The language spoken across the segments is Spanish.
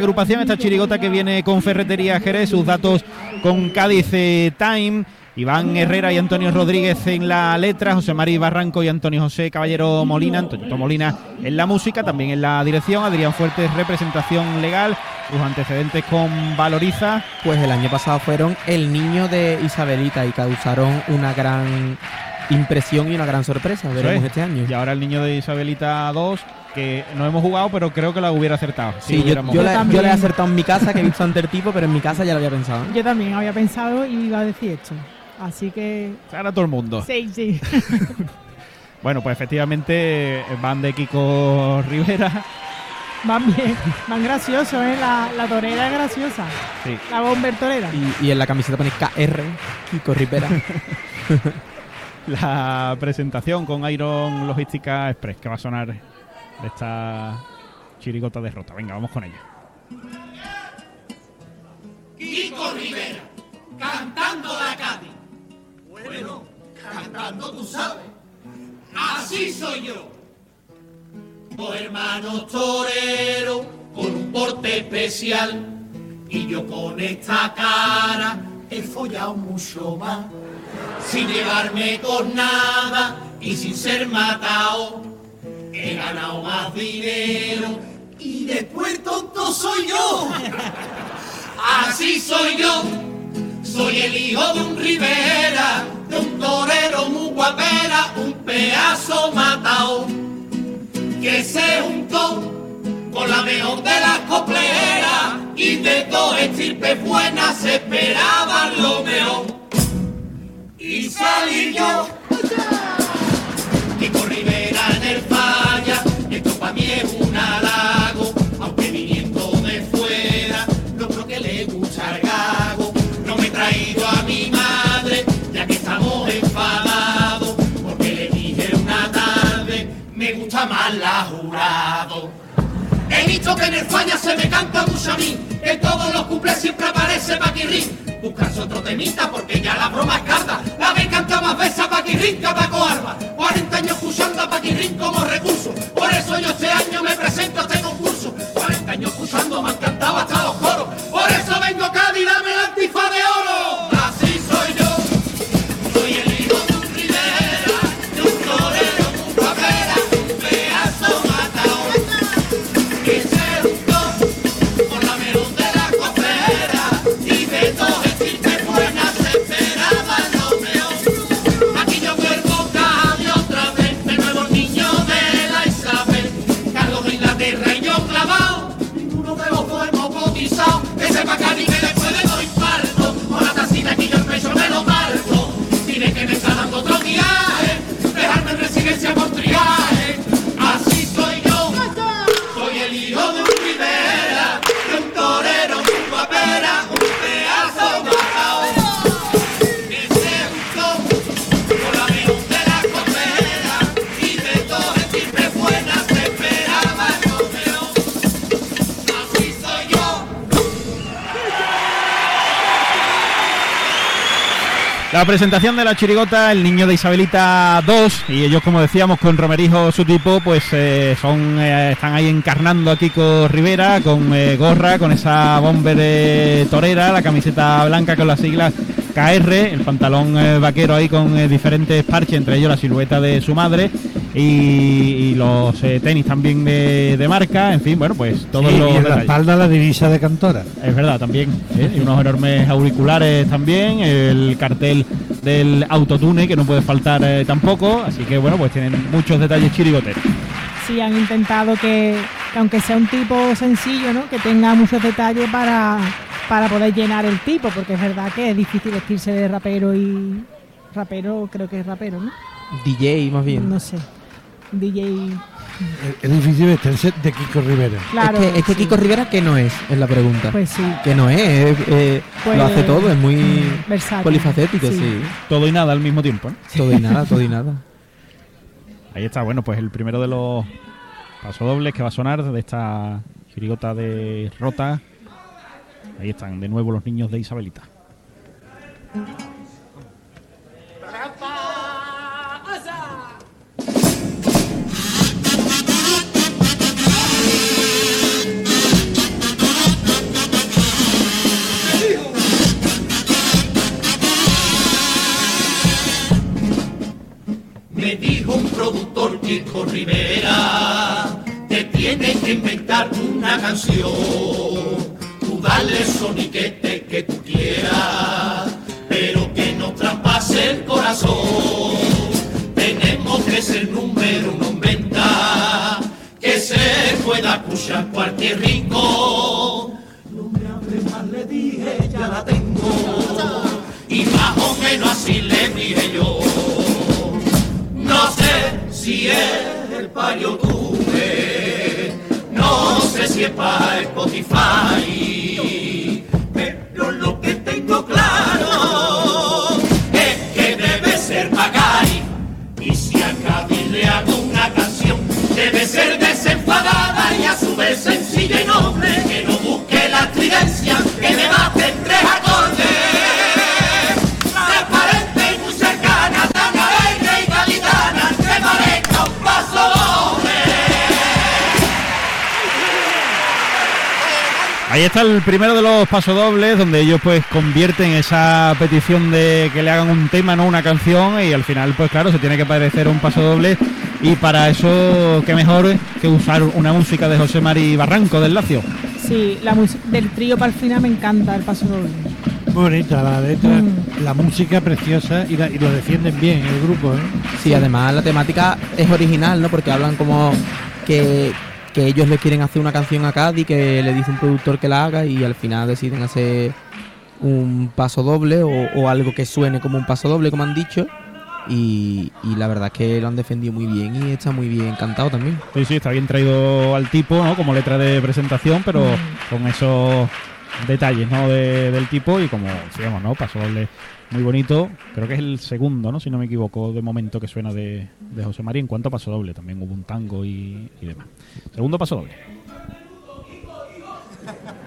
agrupación, esta chirigota que viene con Ferretería Jerez, sus datos con Cádiz eh, Time. Iván Herrera y Antonio Rodríguez en la letra, José María Barranco y Antonio José Caballero Molina, Antonio Molina en la música, también en la dirección, Adrián Fuertes representación legal, sus antecedentes con Valoriza. Pues el año pasado fueron el niño de Isabelita y causaron una gran impresión y una gran sorpresa, veremos este año. Y ahora el niño de Isabelita 2 que no hemos jugado, pero creo que la hubiera acertado. Sí, yo, yo, le he acertado en mi casa, que he visto ante el tipo, pero en mi casa ya lo había pensado. Yo también había pensado y iba a decir esto. Así que. Ahora todo el mundo. Sí, sí. bueno, pues efectivamente van de Kiko Rivera. Van bien, van graciosos, ¿eh? La, la torera es graciosa. Sí. La bomber torera. Y, y en la camiseta pone KR, Kiko Rivera. la presentación con Iron Logística Express, que va a sonar de esta chirigota derrota. Venga, vamos con ella. Kiko Rivera, cantando la Cádiz. Bueno, cantando tú sabes. Así soy yo. Dos hermanos toreros con un porte especial. Y yo con esta cara he follado mucho más. Sin llevarme con nada y sin ser matado. He ganado más dinero y después tonto soy yo. Así soy yo. Soy el hijo de un Rivera, de un torero muy guapera, un pedazo matao, que se juntó con la mejor de las copleras y de dos estirpes buenas esperaban lo mejor. Y salí yo, visto que en España se me canta mucho a mí, que en todos los cumples siempre aparece Paquirrín. Buscarse otro temita porque ya la broma es carta. La vez canta más veces a Paquirrín que a Paco Alba. 40 años escuchando a Paquirrín como recurso. Por eso yo este año me presento a este concurso. 40 años escuchando me han cantado hasta los coros. Por eso vengo a Cádiz, dame la La presentación de la chirigota, el niño de Isabelita 2, y ellos, como decíamos, con Romerijo, su tipo, pues eh, son eh, están ahí encarnando a Kiko Rivera con eh, gorra, con esa bomber eh, torera, la camiseta blanca con las siglas KR, el pantalón eh, vaquero ahí con eh, diferentes parches, entre ellos la silueta de su madre y, y los eh, tenis también de, de marca, en fin, bueno, pues todos Sí, los y en la espalda la divisa de Cantora. Es verdad, también. ¿eh? Y unos enormes auriculares también. El cartel del autotune que no puede faltar eh, tampoco. Así que bueno, pues tienen muchos detalles chirigoteros. Sí, han intentado que, que aunque sea un tipo sencillo, ¿no? Que tenga muchos detalles para, para poder llenar el tipo, porque es verdad que es difícil vestirse de rapero y... Rapero, creo que es rapero, ¿no? DJ más bien. No sé. DJ... Es, difícil vestirse de Kiko Rivera. Claro. es que, es que sí. Kiko Rivera, ¿qué no es? Es la pregunta. Pues sí. que no es, es, eh, Pues, lo hace todo, es muy versátil, polifacético, sí. sí. Todo y nada al mismo tiempo. ¿no? Todo y nada, todo y nada. Ahí está, bueno, pues el primero de los pasodobles que va a sonar de esta chirigota de Rota. Ahí están de nuevo los niños de Isabelita. Canción. Tú dale soniquete que tú quieras, pero que no traspase el corazón. Tenemos que ser número uno en venta, que se pueda escuchar cualquier rincón. No me hable más, le dije, ya la tengo. Y más o menos así le dije yo. No sé si es el payo para Spotify, pero lo que tengo claro es que debe ser Macay. Y si a Cádiz le hago una canción, debe ser desenfadada y a su vez sencilla y noble, que no busque la estridencia, que Ahí está el primero de los pasodobles, donde ellos pues convierten esa petición de que le hagan un tema, no una canción, y al final pues claro, se tiene que parecer un pasodoble, y para eso qué mejor que usar una música de José Mari Barranco del Lacio. Sí, la música del trío para el final me encanta el paso doble. Muy bonita la letra, Mm. la música preciosa y, la- y lo defienden bien el grupo, ¿eh? Sí, además la temática es original, ¿no? Porque hablan como que, que ellos le quieren hacer una canción a Cádiz, que le dice un productor que la haga y al final deciden hacer un paso doble o, o algo que suene como un paso doble, como han dicho. Y, y la verdad es que lo han defendido muy bien y está muy bien cantado también. Sí, sí, está bien traído al tipo, ¿no? Como letra de presentación, pero con esos detalles, ¿no? De- del tipo y como decíamos, ¿no? Pasodoble muy bonito. Creo que es el segundo, ¿no? Si no me equivoco, de momento que suena de, José María en cuanto a pasodoble. También hubo un tango y, y demás. Segundo pasodoble. Me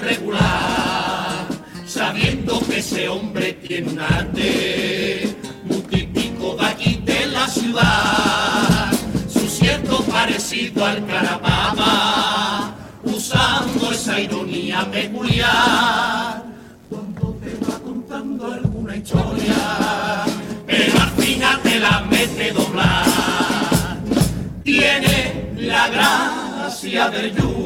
Regular, sabiendo que ese hombre tiene un arte muy típico de aquí de la ciudad, su cierto parecido al carapapa, usando esa ironía peculiar. Cuando te va contando alguna historia, pero al final te la mete doblar tiene la gracia del yuyu,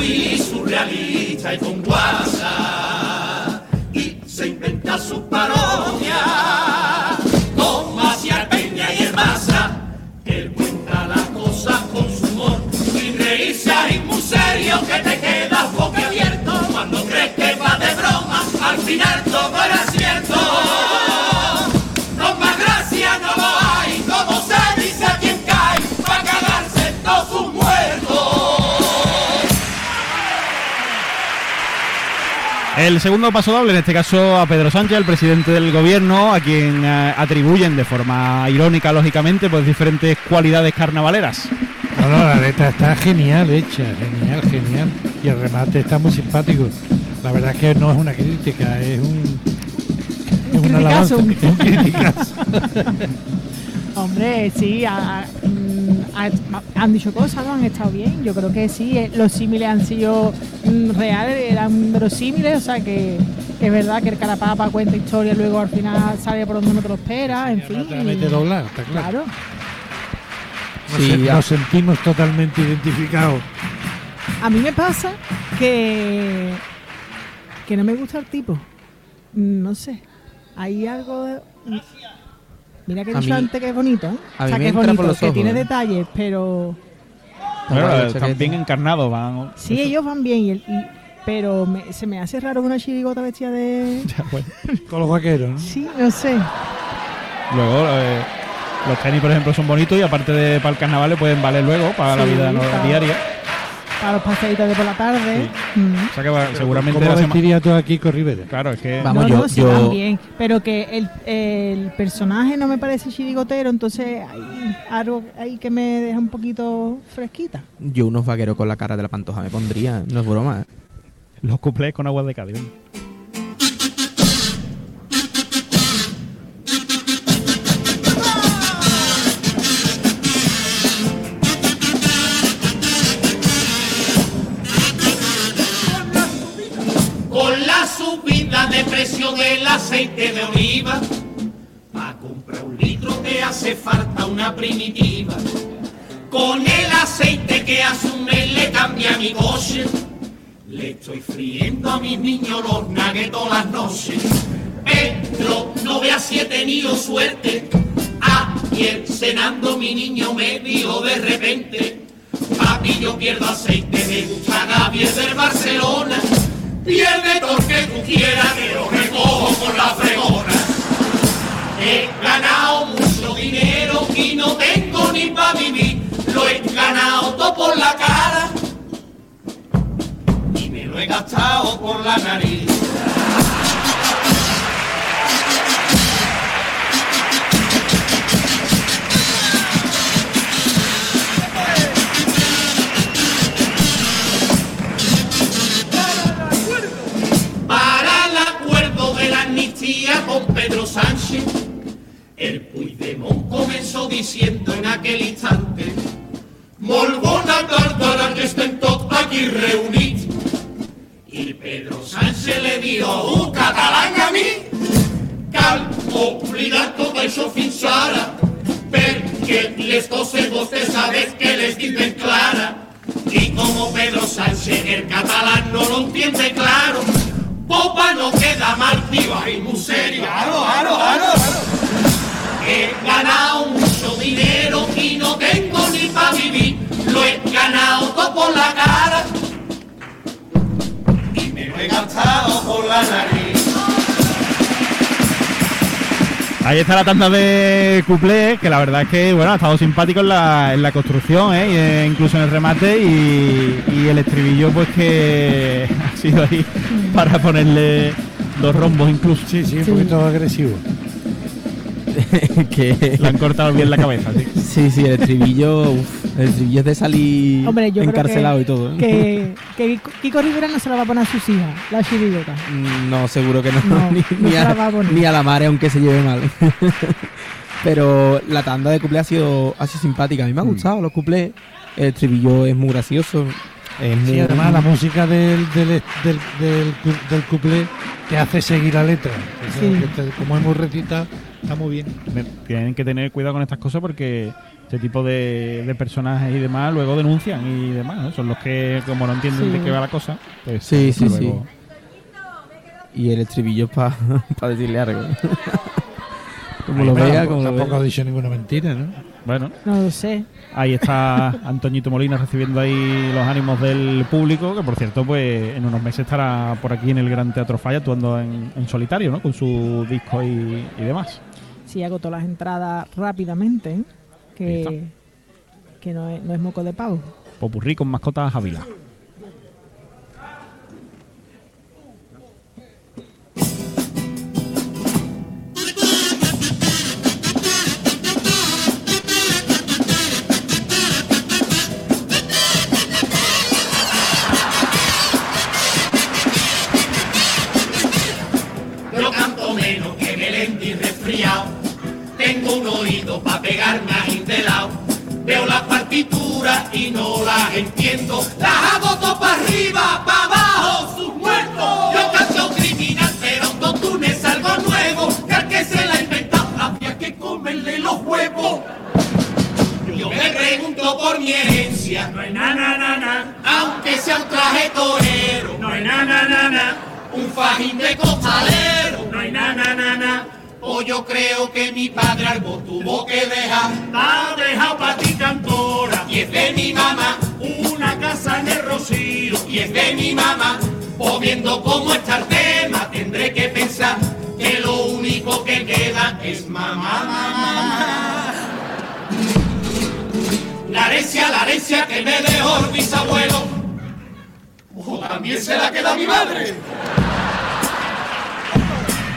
muy surrealista y con guasa, y se inventa su parodia, con Maciel Peña y el Maza, él cuenta las cosas con su humor, y reírse ahí muy serio que te quedas boquiabierto, cuando crees que va de broma, al final todo era cierto. El segundo paso doble, en este caso a Pedro Sánchez, el presidente del gobierno, a quien eh, atribuyen de forma irónica, lógicamente, pues diferentes cualidades carnavaleras. No, no, la letra está genial hecha, genial, genial. Y el remate está muy simpático. La verdad es que no es una crítica, es un. Es una alabanza, criticazo. es un criticazo. Hombre, sí, ha- han dicho cosas, ¿no? Han estado bien. Yo creo que sí, eh, los símiles han sido mm, reales, eran verosímiles, o sea que es verdad que el carapapa cuenta historia, luego al final sale por donde no te lo esperas, en fin. Te la mete doblar, está claro. Claro. Nos, Sí, nos sentimos totalmente identificados. A mí me pasa que que no me gusta el tipo. No sé. Hay algo de... Mira que he dicho mí- antes que es bonito, ¿eh? a o mí sea, me que es entra por bonito, los que ojos, tiene ¿eh? detalles, pero la están bien encarnados, van. sí, ellos van bien, y el- y- pero me- se me hace raro una chirigota vestida de... Ya, bueno. Con los vaqueros, ¿no? Sí, no sé. Luego, eh, los tenis, por ejemplo, son bonitos y aparte de para el carnaval le pueden valer luego para la Sí, vida no- claro. diaria. Para los paseitos de por la tarde. Mm. O sea que va- seguramente ¿Cómo la vestiría todo aquí con Rivera? Claro, es que Vamos, no, yo- no, sí, yo- también. Pero que el, el personaje no me parece chirigotero, entonces hay algo ahí que me deja un poquito fresquita. Yo unos vaqueros con la cara de la pantoja me pondría, no es broma. ¿eh? los cuplés con aguas de Cádiz. Aceite de oliva, para comprar un litro te hace falta una primitiva. Con el aceite que hace mes le cambia mi coche, le estoy friendo a mis niños los nuggets todas las noches. Pedro, no veas si he tenido suerte. Ayer cenando mi niño me dio de repente. Papi, yo pierdo aceite, me gusta Gabriel del Barcelona. Pierde todo que tú quieras, que lo recojo con la fregona. He ganado mucho dinero y no tengo ni para vivir. Lo he ganado todo por la cara y me lo he gastado por la nariz. Con Pedro Sánchez, el Puigdemont comenzó diciendo en aquel instante Molt bona tarda que estén tots aquí reunits. I Pedro Sánchez le dijo, un català a mi, cal oblidar tot això fins ara, perquè les coses vostè sabes que les dic ben clara. Y como Pedro Sánchez el catalán no lo entiende claro, Popa no queda mal, tío, muy serio. Claro, claro, claro. He ganado mucho dinero y no tengo ni para vivir. Lo he ganado todo por la cara y me lo he gastado por la nariz. Ahí está la tanda de cuplés, que la verdad es que bueno, ha estado simpático en la, en la construcción, ¿eh? Eh, incluso en el remate y, y el estribillo pues que ha sido ahí para ponerle dos rombos incluso. Sí, sí, un Sí. poquito agresivo. que Le han cortado bien la cabeza, sí. sí, sí, el estribillo, uf, el estribillo es de salir Hombre, yo creo encarcelado que, y todo. ¿eh? Que, que Kiko Rivera no se la va a poner a sus hijas, la chirigota. No, seguro que no. No, ni, no ni se a, la va a poner. ni a la madre, aunque se lleve mal. Pero la tanda de cuplés ha sido, ha sido simpática. A mí me ha Mm. gustado los cuplés. El estribillo es muy gracioso. Es muy, Sí, además la música del, del, del, del, cu- del cuplé te hace seguir la letra. O sea, Sí. que te- como hemos recitado, está muy bien. Me- Tienen que tener cuidado con estas cosas porque este tipo de, de personajes y demás luego denuncian y demás, ¿no? Son los que, como no entienden Sí. de qué va la cosa, pues Sí, sí, luego- Y el estribillo es para decirle algo. como Ahí lo vea, Tampoco- como tampoco ha dicho ninguna mentira, ¿no? Bueno, No lo sé. ahí está Antoñito Molina recibiendo ahí los ánimos del público, que por cierto, pues en unos meses estará por aquí en el Gran Teatro Falla actuando en, en solitario, ¿no? Con su disco y, y demás. Sí, agotó las entradas rápidamente, ¿eh? Que, que no, es, no es moco de pavo. Popurrí con mascotas Ávila. Yo me pregunto por mi herencia. No hay na na na na. Aunque sea un traje torero. No hay na na na na. Un fajín de costalero. No hay na na na na. O yo creo que mi padre algo tuvo que dejar. Ha dejado para ti cantora. Y es de mi mamá. Una casa en el Rocío. Y es de mi mamá. O viendo cómo está el tema, tendré que pensar que lo único que queda es mamá, mamá. La herencia, la herencia que me dejó el bisabuelo, también se la queda mi madre.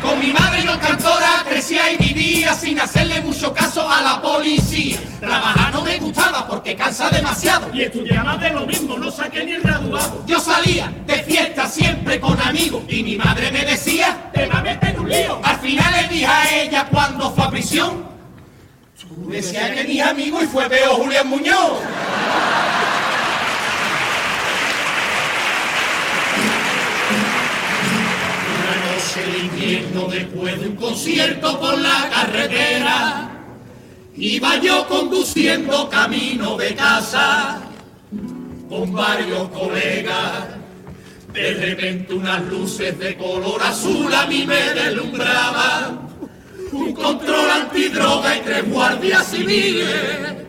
Con mi madre no cantora crecía y vivía sin hacerle mucho caso a la policía. Trabajar no me gustaba porque cansa demasiado. Y estudiaba de lo mismo, no saqué ni el graduado. Yo salía de fiesta siempre con amigos y mi madre me decía, Te va a meter un lío. al final le dije a ella cuando fue a prisión, tú decías que mis amigos y fue peor Julián Muñoz. De invierno después de un concierto por la carretera, iba yo conduciendo camino de casa con varios colegas. De repente unas luces de color azul a mí me deslumbraban. Un control antidroga y tres guardias civiles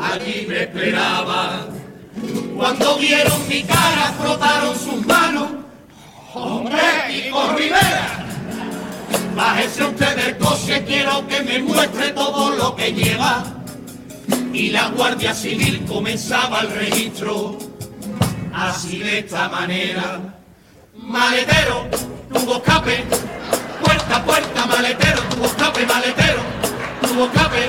allí me esperaban. Cuando vieron mi cara frotaron sus manos. ¡Hombre, Kiko Rivera! Bájese usted del coche, quiero que me muestre todo lo que lleva. Y la Guardia Civil comenzaba el registro así de esta manera. Maletero, tuvo escape, puerta puerta, maletero, tuvo escape, maletero, tuvo escape,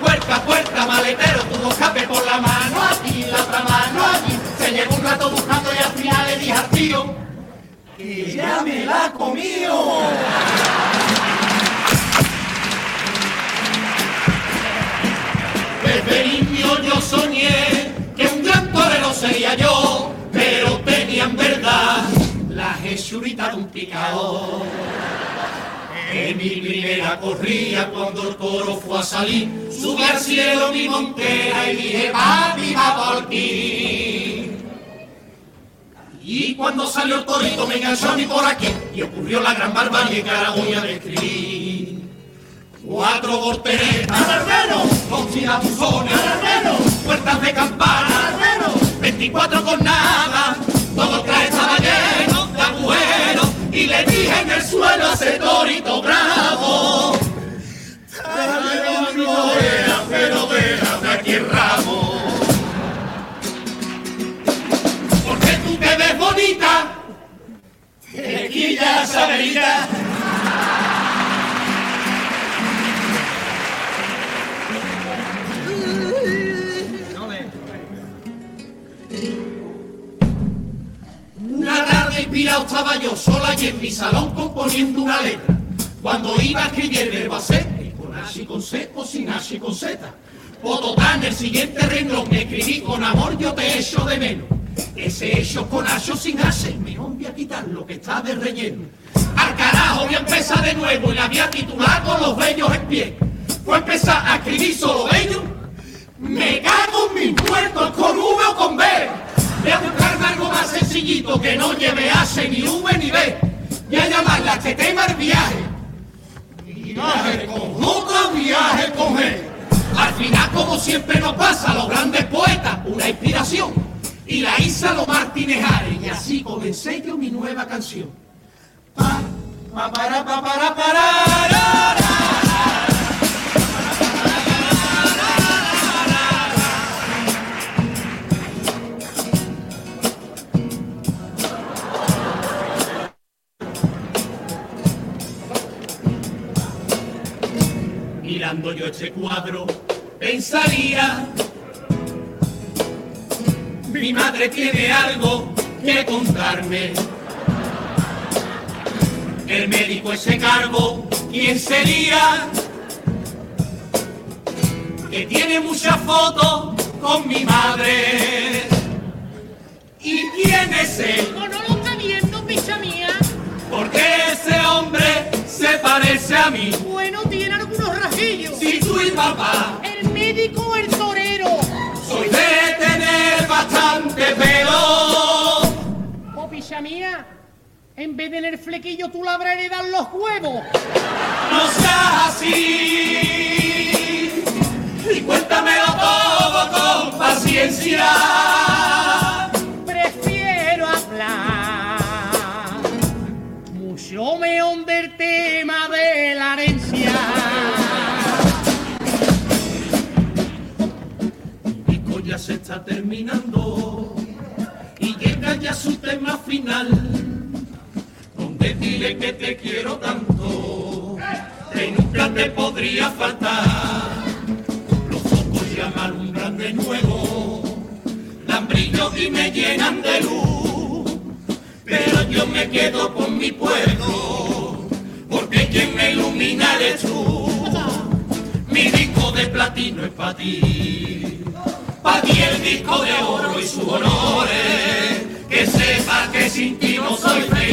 puerta puerta, maletero, tuvo escape por la mano aquí, la otra mano allí. Se llevó un rato buscando y al final le dije al tío que ya me la comió. Desde niño yo soñé que un gran torero sería yo, pero tenía en verdad la jesurita de un picao. En mi primera corría cuando el toro fue a salir, subí al cielo mi montera y dije, papi, va por aquí. Y cuando salió el torito me enganchó a mí por aquí y ocurrió la gran barbarie que ahora voy a describir. Cuatro volteretas, con tirabuzones, puertas de campana, 24 con nada, todo estaba lleno de agujeros y le dije en el suelo a ese torito bravo. Dale mi oreja, pero déjame aquí el ramo. Porque tú te ves bonita, te quilla estaba yo sola y en mi salón componiendo una letra. Cuando iba a escribir el verbo hacer, con H y con C o sin H y con Z. Pototán, el siguiente renglón, me escribí con amor, yo te echo de menos. Ese hecho con H o sin H, me voy a quitar lo que está de relleno. Al carajo voy a empezar de nuevo y la voy a titular con los bellos en pie. Fue a empezar a escribir solo bello. Me cago en mis muertos con V o con B. Voy a buscarme algo más sencillito que no lleve H ni V ni B. Voy a llamarla este tema el viaje. Viaje con J, viaje con G. Al final, como siempre nos pasa los grandes poetas, una inspiración. Y la hice a los Martínez Ares. Y así comencé yo mi nueva canción. Pa, pa, para, pa, para, para, ra, Mirando yo este cuadro, pensaría, mi madre tiene algo que contarme. El médico ese cargo, ¿quién sería? Que tiene muchas fotos con mi madre. ¿Y quién es él? ¿O no lo está viendo, picha mía? Porque ese hombre se parece a mí. Bueno, Si tú y papá El médico o el torero. soy de tener bastante pelo. O picha mía, en vez de tener flequillo, tú le habrás heredado los huevos. No seas así. Y cuéntamelo todo con paciencia. Prefiero hablar mucho mejor del tema de la herencia. Está terminando. Y llega ya su tema final, donde dile que te quiero tanto, que nunca te podría faltar. Los ojos ya me alumbran de nuevo, dan brillo y me llenan de luz, pero yo me quedo con mi pueblo, porque quien me ilumina eres tú. Mi disco de platino es para ti, para ti el disco de oro y sus honores, que sepa que sin ti no soy feliz.